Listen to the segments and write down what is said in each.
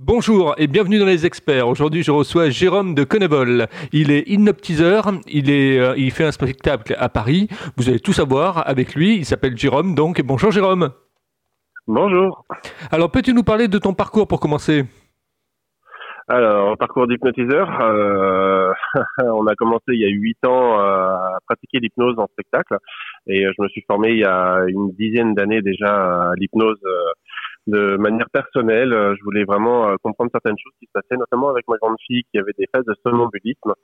Bonjour et bienvenue dans les experts. Aujourd'hui, je reçois Jérôme de Connevol. Il est hypnotiseur, il, est, euh, il fait un spectacle à Paris. Vous allez tout savoir avec lui. Il s'appelle Jérôme, donc bonjour Jérôme. Bonjour. Alors, peux-tu nous parler de ton parcours pour commencer? Alors, parcours d'hypnotiseur, euh, on a commencé il y a huit ans à pratiquer l'hypnose en spectacle et je me suis formé il y a une dizaine d'années déjà à l'hypnose euh, de manière personnelle. Euh, je voulais vraiment euh, comprendre certaines choses qui se passaient, notamment avec ma grande fille qui avait des phases de somnambulisme.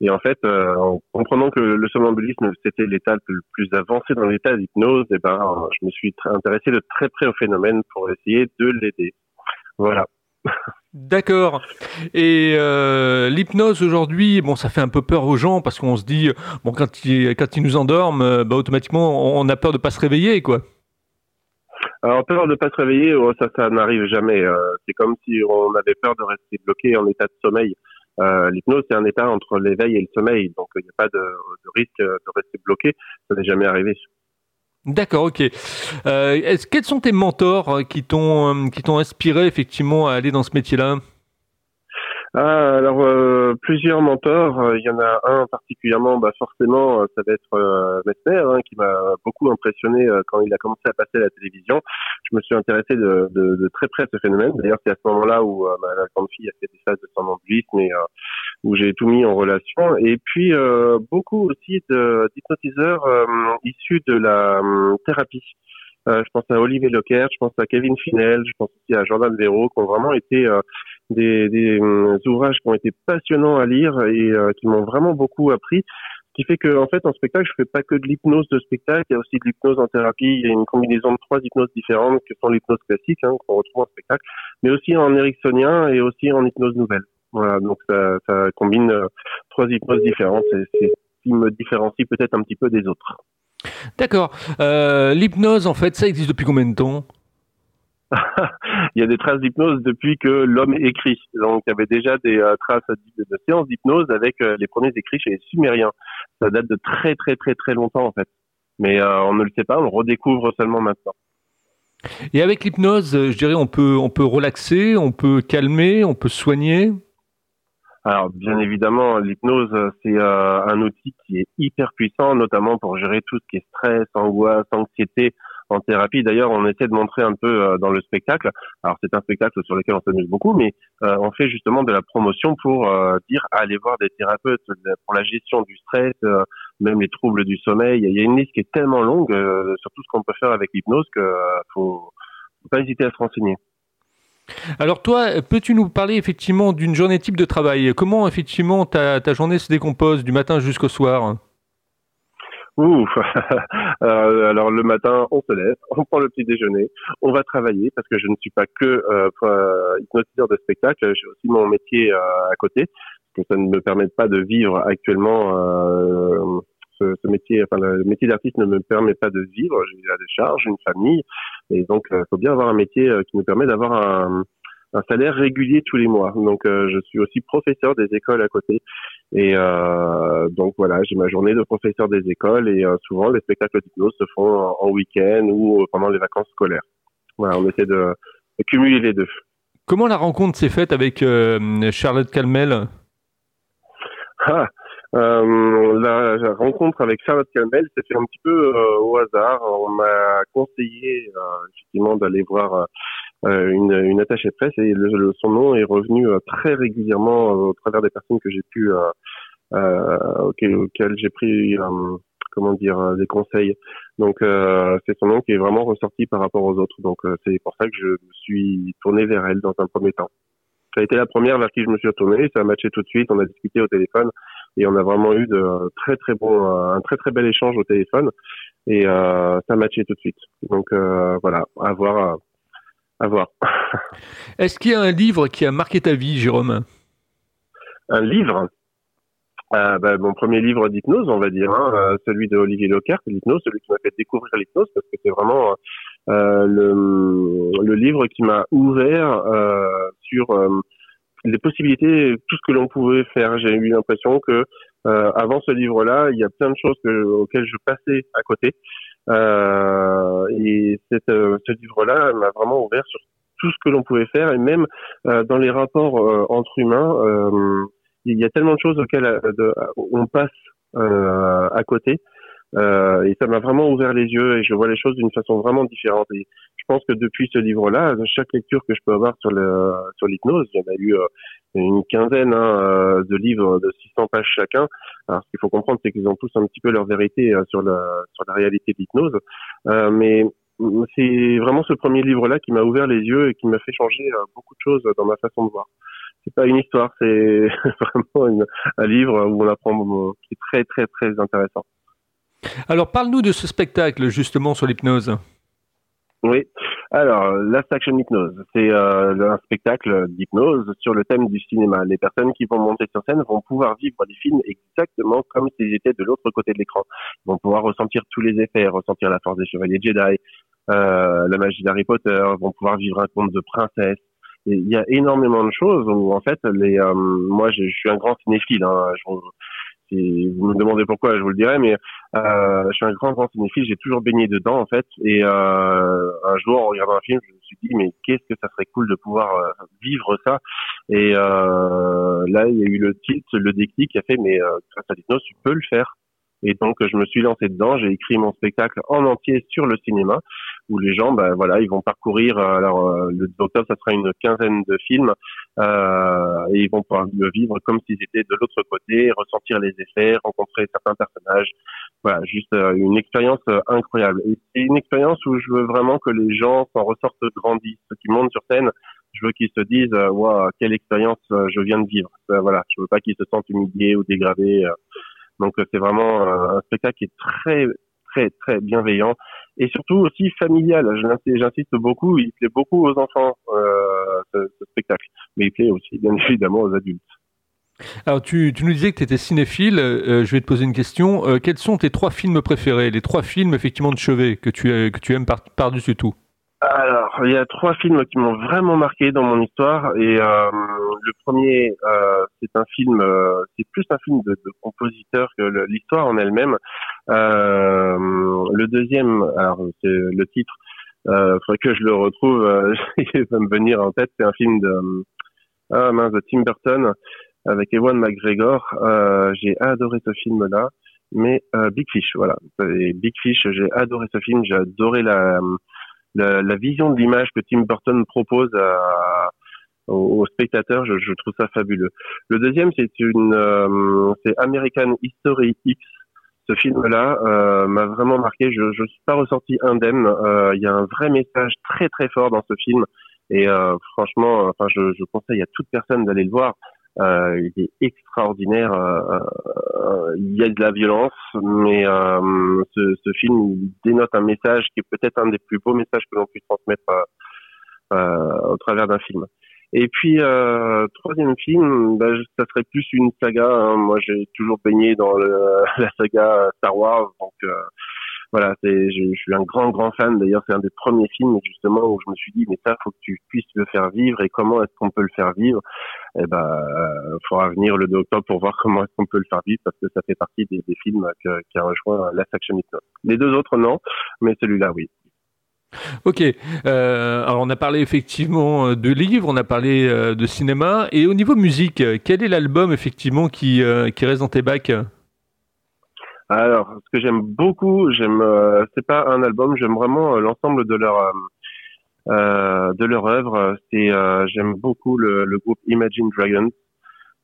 Et en fait, euh, en comprenant que le somnambulisme c'était l'état le plus avancé dans l'état d'hypnose, eh ben, je me suis intéressé de très près au phénomène pour essayer de l'aider. Voilà. D'accord. Et l'hypnose aujourd'hui, bon, ça fait un peu peur aux gens parce qu'on se dit, bon, quand ils, quand ils nous endorment, bah, automatiquement, on a peur de pas se réveiller, quoi. Alors peur de pas se réveiller, oh, ça, ça n'arrive jamais. Euh, c'est comme si on avait peur de rester bloqué en état de sommeil. Euh, L'hypnose, c'est un état entre l'éveil et le sommeil, donc il n'y a pas de, risque de rester bloqué. Ça n'est jamais arrivé. D'accord, ok. Euh, quels sont tes mentors euh, qui t'ont qui t'ont inspiré effectivement à aller dans ce métier-là? Ah, alors euh, plusieurs mentors. Euh, il y en a un particulièrement, bah forcément, euh, ça va être euh, hein, qui m'a beaucoup impressionné quand il a commencé à passer à la télévision. Je me suis intéressé de, de, de très près à ce phénomène. D'ailleurs, c'est à ce moment-là où ma grande fille a fait des phases de somnambulisme et où j'ai tout mis en relation. Et puis beaucoup aussi d'hypnotiseurs issus de la thérapie. je pense à Olivier Locker, je pense à Kevin Finel, je pense aussi à Jordan Véro, qui ont vraiment été des, euh, ouvrages qui ont été passionnants à lire et euh, qui m'ont vraiment beaucoup appris. Ce qui fait que, en fait, en spectacle, je fais pas que de l'hypnose de spectacle, il y a aussi de l'hypnose en thérapie. Il y a une combinaison de trois hypnoses différentes, que sont l'hypnose classique, hein, qu'on retrouve en spectacle, mais aussi en ericksonien et aussi en hypnose nouvelle. Voilà, donc ça, combine euh, trois hypnoses différentes. C'est ce qui me différencie peut-être un petit peu des autres. D'accord. L'hypnose, en fait, ça existe depuis combien de temps? il y a des traces d'hypnose depuis que l'homme écrit. Donc il y avait déjà des euh, traces de, séances d'hypnose avec euh, les premiers écrits chez les Sumériens. Ça date de très très très très longtemps en fait. Mais euh, on ne le sait pas, on le redécouvre seulement maintenant. Et avec l'hypnose, je dirais, on peut on peut relaxer, on peut calmer, on peut soigner? Alors bien évidemment, l'hypnose c'est un outil qui est hyper puissant, notamment pour gérer tout ce qui est stress, angoisse, anxiété en thérapie. D'ailleurs, on essaie de montrer un peu euh, dans le spectacle. Alors, c'est un spectacle sur lequel on s'amuse beaucoup, mais euh, on fait justement de la promotion pour euh, dire allez voir des thérapeutes pour la gestion du stress, même les troubles du sommeil. Il y a une liste qui est tellement longue sur tout ce qu'on peut faire avec l'hypnose que faut, faut pas hésiter à se renseigner. Alors toi, peux-tu nous parler effectivement d'une journée type de travail? Comment effectivement ta, ta journée se décompose du matin jusqu'au soir? Ouf. Euh, alors le matin, on se lève, on prend le petit déjeuner, on va travailler parce que je ne suis pas que euh, euh hypnotiseur de spectacle, j'ai aussi mon métier euh, à côté, que ça ne me permet pas de vivre actuellement. Euh, ce, ce, métier, enfin le métier d'artiste ne me permet pas de vivre. J'ai des charges, une famille, et donc il faut bien avoir un métier qui me permet d'avoir un un salaire régulier tous les mois. Donc euh, je suis aussi professeur des écoles à côté. Et euh, donc voilà, j'ai ma journée de professeur des écoles et euh, souvent les spectacles d'hypnose se font en, week-end ou pendant les vacances scolaires. Voilà, on essaie de, cumuler les deux. Comment la rencontre s'est faite avec Charlotte Calmel? Ah, la, la, rencontre avec Charlotte Calmel s'est fait un petit peu au hasard. On m'a conseillé effectivement d'aller voir euh, une, une attachée presse et le, son nom est revenu euh, très régulièrement euh, au travers des personnes que j'ai pu auxquelles, auxquelles j'ai pris comment dire des conseils. Donc c'est son nom qui est vraiment ressorti par rapport aux autres. Donc c'est pour ça que je me suis tourné vers elle dans un premier temps. Ça a été la première vers qui je me suis retourné, ça a matché tout de suite, on a discuté au téléphone et on a vraiment eu de très très bon un très très bel échange au téléphone et euh, ça a matché tout de suite. Donc euh, voilà, à voir à voir. Est-ce qu'il y a un livre qui a marqué ta vie, Jérôme? Un livre? Euh, bah, Mon premier livre d'hypnose, on va dire, hein, euh, celui de Olivier Lockhart, l'hypnose, celui qui m'a fait découvrir l'hypnose, parce que c'est vraiment euh, le, le, livre qui m'a ouvert sur les possibilités, tout ce que l'on pouvait faire. J'ai eu l'impression que avant ce livre-là, il y a plein de choses que, auxquelles je passais à côté. Euh, et cette, euh, ce livre-là m'a vraiment ouvert sur tout ce que l'on pouvait faire et même dans les rapports entre humains, il y a tellement de choses auxquelles on passe à côté. Euh, et ça m'a vraiment ouvert les yeux et je vois les choses d'une façon vraiment différente. Et je pense que depuis ce livre-là, chaque lecture que je peux avoir sur le sur l'hypnose, il y en a eu une quinzaine hein, de livres de 600 pages chacun. Alors ce qu'il faut comprendre, c'est qu'ils ont tous un petit peu leur vérité sur la sur la réalité de l'hypnose. Euh, mais c'est vraiment ce premier livre-là qui m'a ouvert les yeux et qui m'a fait changer beaucoup de choses dans ma façon de voir c'est pas une histoire, c'est vraiment un livre où on apprend qui est très très très intéressant. Alors parle-nous de ce spectacle justement sur l'hypnose. Oui, alors Last Action Hypnose, c'est euh, un spectacle d'hypnose sur le thème du cinéma. Les personnes qui vont monter sur scène vont pouvoir vivre des films exactement comme s'ils étaient de l'autre côté de l'écran. Ils vont pouvoir ressentir tous les effets, ressentir la force des chevaliers Jedi, euh, la magie d'Harry Potter, vont pouvoir vivre un conte de princesse, il y a énormément de choses où en fait les euh, moi je, suis un grand cinéphile hein, je, si vous me demandez pourquoi je vous le dirai mais euh, je suis un grand grand cinéphile j'ai toujours baigné dedans en fait et euh, un jour en regardant un film je me suis dit mais qu'est-ce que ça serait cool de pouvoir euh, vivre ça? Et euh, là il y a eu le titre le déclic qui a fait mais grâce à tu peux le faire et donc je me suis lancé dedans, j'ai écrit mon spectacle en entier sur le cinéma, où les gens, ben voilà, ils vont parcourir. Euh, alors euh, le octobre, ça sera une quinzaine de films, euh, et ils vont pouvoir le vivre comme s'ils étaient de l'autre côté, ressentir les effets, rencontrer certains personnages. Voilà, juste euh, une expérience incroyable. Et c'est une expérience où je veux vraiment que les gens s'en ressortent grandis, ceux qui montent sur scène. Je veux qu'ils se disent, waouh, quelle expérience je viens de vivre. voilà, je veux pas qu'ils se sentent humiliés ou dégradés. Donc euh, c'est vraiment euh, un spectacle qui est très très très bienveillant et surtout aussi familial. J'insiste beaucoup, il plaît beaucoup aux enfants euh, ce, spectacle, mais il plaît aussi bien évidemment aux adultes. Alors tu, nous disais que tu étais cinéphile, je vais te poser une question. quels sont tes trois films préférés, les trois films effectivement de chevet que tu, que tu aimes par-dessus tout? Alors, il y a trois films qui m'ont vraiment marqué dans mon histoire. Et euh, le premier, euh, c'est un film, euh, c'est plus un film de, compositeur que l'histoire en elle-même. Euh, le deuxième, alors c'est le titre, euh, faudrait que je le retrouve. Euh, il va me venir en tête. C'est un film de, ah mince, de Tim Burton avec Ewan McGregor. j'ai adoré ce film-là. Mais Big Fish, voilà. Big Fish, j'ai adoré ce film. J'ai adoré la la, la vision de l'image que Tim Burton propose à, aux, spectateurs, je, je, trouve ça fabuleux. Le deuxième, c'est une, euh, c'est American History X. Ce film-là euh, m'a vraiment marqué. Je ne suis pas ressorti indemne. Euh, il y a un vrai message très très fort dans ce film. Et euh, franchement, enfin, je, je, conseille à toute personne d'aller le voir. Euh, il est extraordinaire. Euh, euh, il y a de la violence, mais ce, ce, film dénote un message qui est peut-être un des plus beaux messages que l'on puisse transmettre au travers d'un film. Et puis euh, troisième film, bah, ça serait plus une saga. Hein. Moi, j'ai toujours baigné dans le, la saga Star Wars, donc euh, voilà, c'est, je, suis un grand, grand fan. D'ailleurs, c'est un des premiers films justement où je me suis dit, mais ça, faut que tu puisses le faire vivre. Et comment est-ce qu'on peut le faire vivre? Eh ben, euh, faudra venir le 2 octobre pour voir comment est-ce qu'on peut le faire vivre parce que ça fait partie des, films qui a rejoint la Action Hypnose. Les deux autres, non, mais celui-là, oui. Ok, euh, alors on a parlé effectivement euh, de livres, on a parlé de cinéma, et au niveau musique, quel est l'album effectivement qui, qui reste dans tes bacs? Alors, ce que j'aime beaucoup, j'aime, euh, c'est pas un album, j'aime vraiment euh, l'ensemble de leur euh, euh, de leur œuvre. C'est, j'aime beaucoup le, le, groupe Imagine Dragons.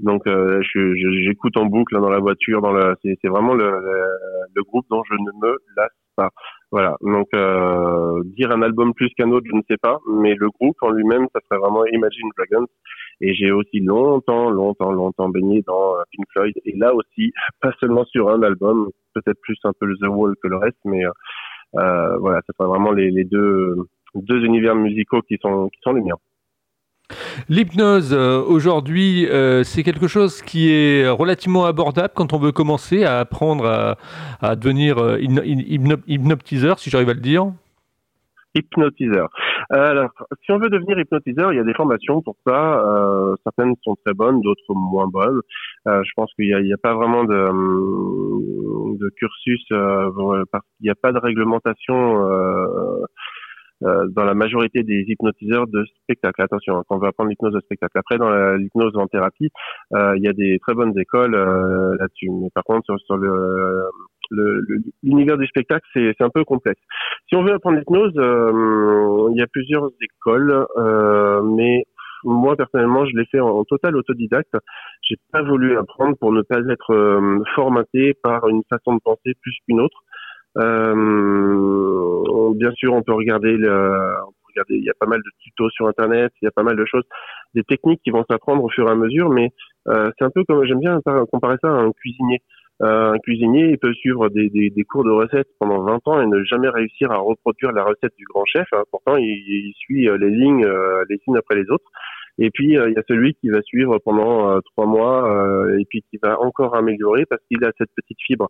Donc, j'écoute en boucle dans la voiture, dans le, c'est, vraiment le, le, groupe dont je ne me lasse pas. Voilà. Donc, dire un album plus qu'un autre, je ne sais pas, mais le groupe en lui-même, ça serait vraiment Imagine Dragons. Et j'ai aussi longtemps, longtemps, longtemps baigné dans euh, Pink Floyd. Et là aussi, pas seulement sur un album, peut-être plus un peu The Wall que le reste, mais euh, euh voilà, ce sont vraiment les, deux univers musicaux qui sont, qui sont les miens. L'hypnose, euh, aujourd'hui, euh, c'est quelque chose qui est relativement abordable quand on veut commencer à apprendre à, devenir hypnotiseur, si j'arrive à le dire hypnotiseur. Euh, alors, si on veut devenir hypnotiseur, il y a des formations pour ça. Euh, certaines sont très bonnes, d'autres moins bonnes. Euh, je pense qu'il n'y a, pas vraiment de, de cursus euh, qu'il n'y a pas de réglementation dans la majorité des hypnotiseurs de spectacle. Attention, hein, quand on va apprendre l'hypnose de spectacle. Après, dans l'hypnose en thérapie, il y a des très bonnes écoles là-dessus. Mais par contre, sur, sur le l'univers du spectacle, c'est un peu complexe. Si on veut apprendre l'hypnose, il y a plusieurs écoles, mais moi personnellement, je l'ai fait en, total autodidacte. J'ai pas voulu apprendre pour ne pas être euh, formaté par une façon de penser plus qu'une autre. Euh, bien sûr, on peut regarder le, il y a pas mal de tutos sur internet, il y a pas mal de choses, des techniques qui vont s'apprendre au fur et à mesure, mais euh, c'est un peu comme j'aime bien comparer ça à un cuisinier. Euh, un cuisinier, il peut suivre des, cours de recettes pendant 20 ans et ne jamais réussir à reproduire la recette du grand chef. Hein. Pourtant, il, il, suit euh, les lignes, euh, les unes après les autres. Et puis, il y a celui qui va suivre pendant trois mois et puis qui va encore améliorer parce qu'il a cette petite fibre.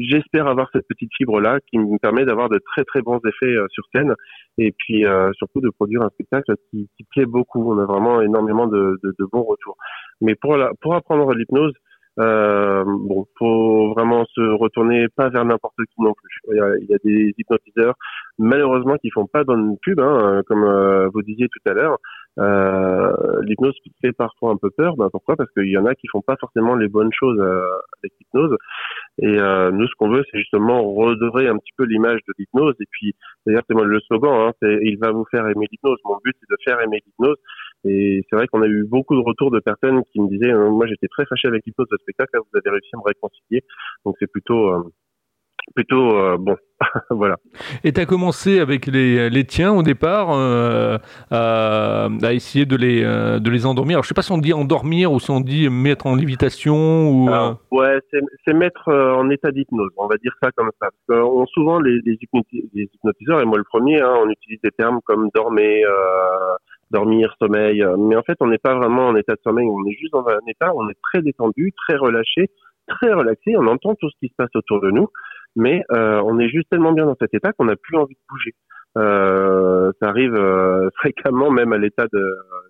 J'espère avoir cette petite fibre-là qui me permet d'avoir de très très bons effets sur scène et puis surtout de produire un spectacle qui, qui, plaît beaucoup. On a vraiment énormément de, de, de bons retours. Mais pour, la, pour apprendre l'hypnose, euh, bon, faut vraiment se retourner pas vers n'importe qui non plus. Il y, a, des hypnotiseurs, malheureusement, qui font pas bonne pub, hein, comme euh, vous disiez tout à l'heure. Euh, l'hypnose fait parfois un peu peur. Ben, pourquoi? Parce qu'il y en a qui font pas forcément les bonnes choses euh, avec l'hypnose. Et euh, nous, ce qu'on veut, c'est justement redorer un petit peu l'image de l'hypnose. Et puis, d'ailleurs, c'est moi le slogan, hein, c'est « Il va vous faire aimer l'hypnose ». Mon but, c'est de faire aimer l'hypnose. Et c'est vrai qu'on a eu beaucoup de retours de personnes qui me disaient euh, Moi, j'étais très fâché avec l'hypnose de spectacle, là, vous avez réussi à me réconcilier ». Donc, c'est plutôt... Euh, plutôt euh, bon. voilà. Et tu as commencé avec les, les, tiens au départ euh, à, à, essayer de les, euh, de les endormir. Alors, je sais pas si on dit endormir ou si on dit mettre en lévitation ou. Alors, ouais, c'est mettre en état d'hypnose. On va dire ça comme ça. Parce on, souvent les, les, hypnotiseurs et moi le premier, hein, on utilise des termes comme dormir, dormir, sommeil. Mais en fait, on n'est pas vraiment en état de sommeil. On est juste dans un état, où on est très détendu, très relâché, très relaxé. On entend tout ce qui se passe autour de nous mais euh, on est juste tellement bien dans cet état qu'on n'a plus envie de bouger. Euh, ça arrive euh, fréquemment, même à l'état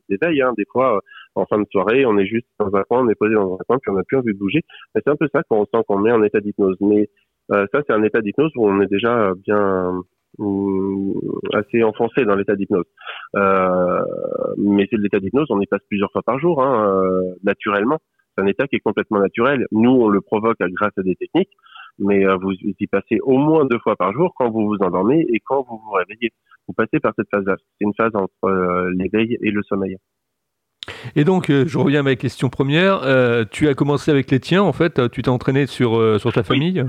d'éveil. Hein. Des fois, en fin de soirée, on est juste dans un coin, on est posé dans un coin, puis on n'a plus envie de bouger. C'est un peu ça qu'on sent qu'on met en état d'hypnose. Mais ça, c'est un état d'hypnose où on est déjà bien assez enfoncé dans l'état d'hypnose. Euh, mais c'est de l'état d'hypnose, on y passe plusieurs fois par jour, hein, naturellement. C'est un état qui est complètement naturel. Nous, on le provoque grâce à des techniques mais euh, vous y passez au moins deux fois par jour quand vous vous endormez et quand vous vous réveillez. Vous passez par cette phase-là. C'est une phase entre euh, l'éveil et le sommeil. Et donc, euh, je reviens à ma question première. tu as commencé avec les tiens, en fait. Tu t'es entraîné sur, sur ta famille?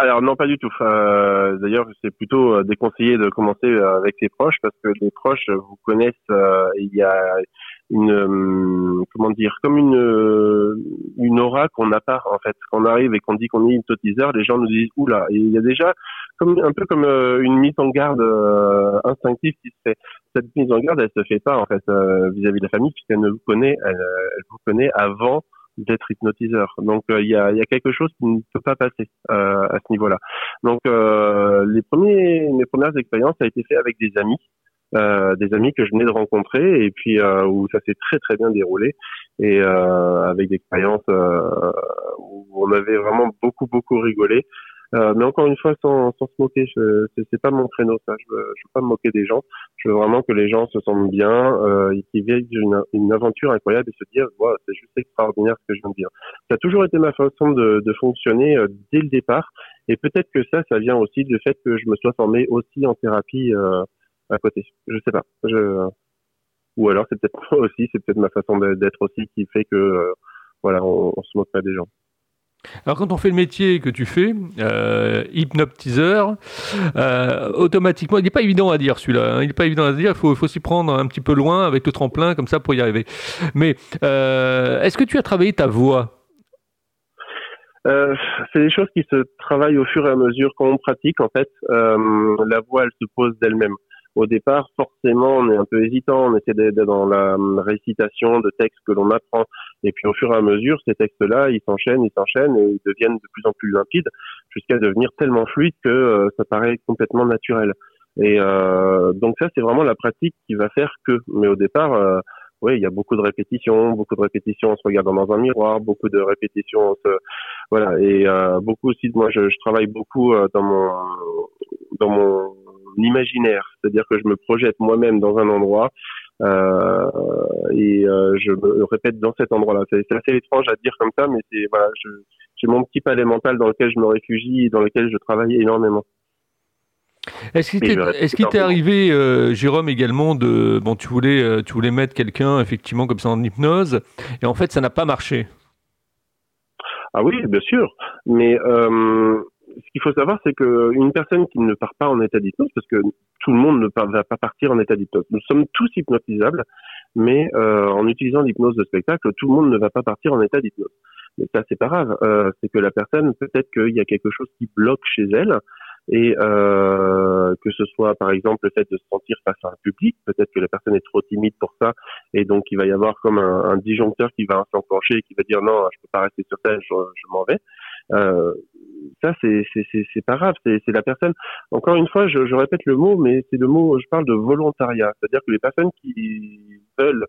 Alors, non, pas du tout. D'ailleurs, c'est plutôt déconseillé de commencer avec les proches parce que les proches vous connaissent. il y a une euh, comment dire comme une euh, aura qu'on n'a pas en fait quand on arrive et qu'on dit qu'on est hypnotiseur les gens nous disent oula il y a déjà comme un peu comme euh, une mise en garde instinctive qui se fait cette mise en garde elle se fait pas en fait vis-à-vis de la famille puisqu'elle ne vous connaît elle vous connaît avant d'être hypnotiseur. Donc il y, a, y, a, quelque chose qui ne peut pas passer à ce niveau-là. Donc les premiers, mes premières expériences ça a été fait avec des amis euh, des amis que je venais de rencontrer et puis euh, où ça s'est très très bien déroulé et euh, avec des expériences euh, où on avait vraiment beaucoup beaucoup rigolé. Euh, mais encore une fois, sans, sans se moquer, c'est pas mon créneau ça. Je veux, je veux pas me moquer des gens. Je veux vraiment que les gens se sentent bien euh, et qu'ils vivent une, une, aventure incroyable et se dire, wow, c'est juste extraordinaire ce que je viens de dire. Ça a toujours été ma façon de, de fonctionner dès le départ. Et peut-être que ça, ça vient aussi du fait que je me sois formé aussi en thérapie euh, à côté. Je sais pas. Je... Ou alors c'est peut-être aussi, c'est peut-être ma façon d'être aussi qui fait que euh, voilà, on, on, se moque pas des gens. Alors quand on fait le métier que tu fais, euh, hypnotiseur, euh, automatiquement, il n'est pas évident à dire celui-là, hein, il n'est pas évident à dire, il faut, s'y prendre un petit peu loin avec le tremplin comme ça pour y arriver. Mais euh, est-ce que tu as travaillé ta voix? Euh, c'est des choses qui se travaillent au fur et à mesure quand on pratique. En fait, la voix, elle se pose d'elle-même au départ, forcément, on est un peu hésitant, on essaie d'être dans la hum, récitation de textes que l'on apprend. Et puis, au fur et à mesure, ces textes-là, ils s'enchaînent, ils s'enchaînent et ils deviennent de plus en plus limpides jusqu'à devenir tellement fluides que euh, ça paraît complètement naturel. Et euh, donc ça, c'est vraiment la pratique qui va faire que. Mais au départ, euh, oui, il y a beaucoup de répétitions, beaucoup de répétitions en se regardant dans un miroir, beaucoup de répétitions, en se, voilà, et euh, beaucoup aussi. Moi, je, je travaille beaucoup euh, dans mon dans mon imaginaire, c'est-à-dire que je me projette moi-même dans un endroit euh, et euh, je me répète dans cet endroit-là. C'est assez étrange à dire comme ça, mais c'est voilà, j'ai mon petit palais mental dans lequel je me réfugie et dans lequel je travaille énormément. Est-ce qu'il t'est arrivé, euh, Jérôme, également de bon, tu voulais, tu voulais mettre quelqu'un effectivement comme ça en hypnose, et en fait, ça n'a pas marché? Ah oui, bien sûr, mais ce qu'il faut savoir, c'est qu'une personne qui ne part pas en état d'hypnose, parce que tout le monde ne va pas partir en état d'hypnose. Nous sommes tous hypnotisables, mais en utilisant l'hypnose de spectacle, tout le monde ne va pas partir en état d'hypnose. Mais ça, c'est pas grave. c'est que la personne, peut-être qu'il y a quelque chose qui bloque chez elle, et euh, que ce soit par exemple le fait de se sentir face à un public, peut-être que la personne est trop timide pour ça, et donc il va y avoir comme un, disjoncteur qui va s'enclencher et qui va dire non, je peux pas rester sur scène, je m'en vais. Euh, ça c'est pas grave, c'est c'est la personne. Encore une fois, je, je répète le mot, mais c'est le mot, je parle de volontariat, c'est-à-dire que les personnes qui veulent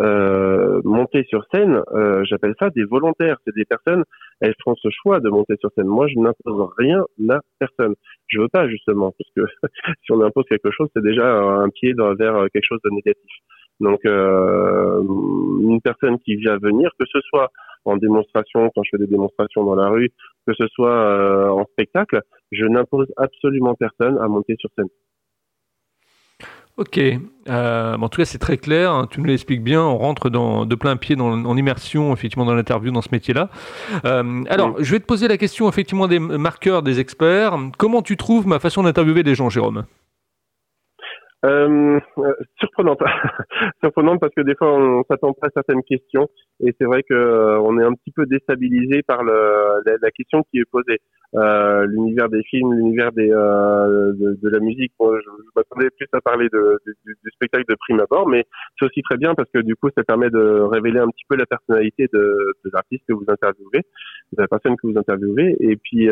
euh, monter sur scène, euh, j'appelle ça des volontaires. C'est des personnes, elles font ce choix de monter sur scène. Moi, je n'impose rien à personne. Je veux pas justement, parce que si on impose quelque chose, c'est déjà un pied vers quelque chose de négatif. Donc, euh, une personne qui vient venir, que ce soit en démonstration, quand je fais des démonstrations dans la rue, que ce soit euh, en spectacle, je n'impose absolument personne à monter sur scène. Ok, euh, en tout cas c'est très clair, hein. tu nous l'expliques bien, on rentre dans, de plein pied dans, en immersion effectivement dans l'interview dans ce métier-là. Euh, alors je vais te poser la question effectivement des marqueurs des experts. Comment tu trouves ma façon d'interviewer des gens Jérôme? Euh, euh, surprenante, surprenante parce que des fois on s'attend pas à certaines questions et c'est vrai que euh, on est un petit peu déstabilisé par le, la, question qui est posée. Euh, l'univers des films, l'univers des euh, de, de, la musique. je, je m'attendais plus à parler de, du, du, spectacle de prime abord, mais c'est aussi très bien parce que du coup ça permet de révéler un petit peu la personnalité de l'artiste que vous interviewez, de la personne que vous interviewez, et puis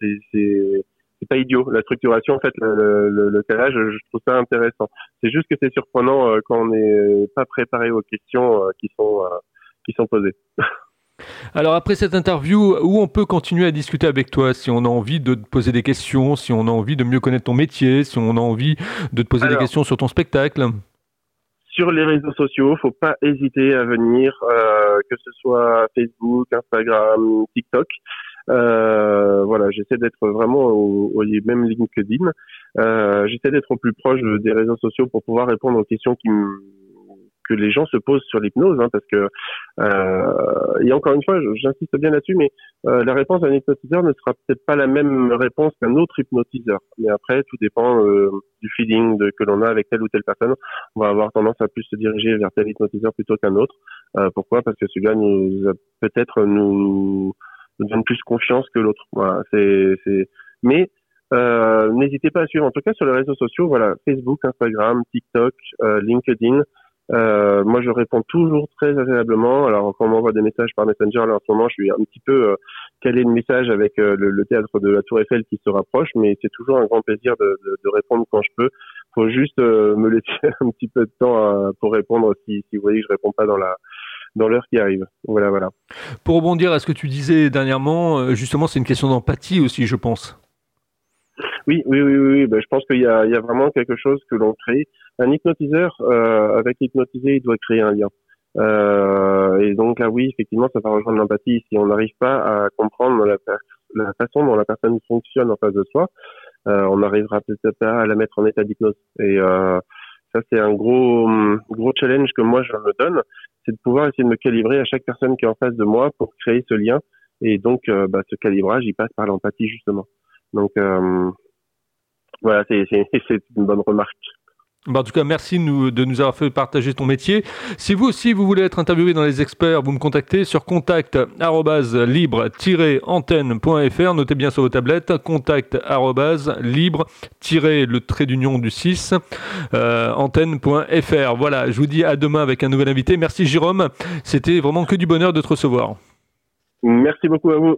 c'est c'est pas idiot. La structuration, en fait, le, le, le calage, je trouve ça intéressant. C'est juste que c'est surprenant euh, quand on n'est pas préparé aux questions euh, qui sont euh, qui sont posées. Alors après cette interview, où on peut continuer à discuter avec toi si on a envie de te poser des questions, si on a envie de mieux connaître ton métier, si on a envie de te poser des questions sur ton spectacle? sur les réseaux sociaux, faut pas hésiter à venir, euh, que ce soit Facebook, Instagram, TikTok. Euh, voilà, j'essaie d'être vraiment au, au, même LinkedIn. Euh, j'essaie d'être au plus proche des réseaux sociaux pour pouvoir répondre aux questions qui que les gens se posent sur l'hypnose, hein, parce que euh, et encore une fois, j'insiste bien là-dessus, mais euh, la réponse d'un hypnotiseur ne sera peut-être pas la même réponse qu'un autre hypnotiseur. Mais après, tout dépend euh, du feeling de, que l'on a avec telle ou telle personne. On va avoir tendance à plus se diriger vers tel hypnotiseur plutôt qu'un autre. Euh, pourquoi? Parce que celui-là nous peut-être nous donne plus confiance que l'autre. Voilà, c'est. Mais euh, n'hésitez pas à suivre, en tout cas sur les réseaux sociaux, voilà, Facebook, Instagram, TikTok, euh, LinkedIn. Euh, moi, je réponds toujours très agréablement. Alors, quand on m'envoie des messages par Messenger, là, en ce moment, je suis un petit peu euh, calé de messages avec euh, le, théâtre de la Tour Eiffel qui se rapproche, mais c'est toujours un grand plaisir de, de, de répondre quand je peux. Faut juste euh, me laisser un petit peu de temps pour répondre si, si vous voyez que je réponds pas dans la dans l'heure qui arrive. Voilà, voilà. Pour rebondir à ce que tu disais dernièrement, euh, justement, c'est une question d'empathie aussi, je pense. Oui, oui, oui, oui. Ben, je pense qu'il y, y a, vraiment quelque chose que l'on crée. Un hypnotiseur, euh, avec l'hypnotisé, il doit créer un lien. Euh, et donc là, oui, effectivement, ça va rejoindre l'empathie. Si on n'arrive pas à comprendre la, la, façon dont la personne fonctionne en face de soi, euh, on n'arrivera peut-être pas à la mettre en état d'hypnose. Et ça, c'est un gros, gros challenge que moi je me donne, c'est de pouvoir essayer de me calibrer à chaque personne qui est en face de moi pour créer ce lien. Et donc, euh, bah, ce calibrage, il passe par l'empathie justement. Donc, euh, voilà, c'est une bonne remarque. Bah, en tout cas, merci de nous avoir fait partager ton métier. Si vous aussi, vous voulez être interviewé dans les experts, vous me contactez sur contact libre-antenne.fr. Notez bien sur vos tablettes, contact libre le trait d'union du 6 euh, antenne.fr. Voilà, je vous dis à demain avec un nouvel invité. Merci Jérôme, c'était vraiment que du bonheur de te recevoir. Merci beaucoup à vous.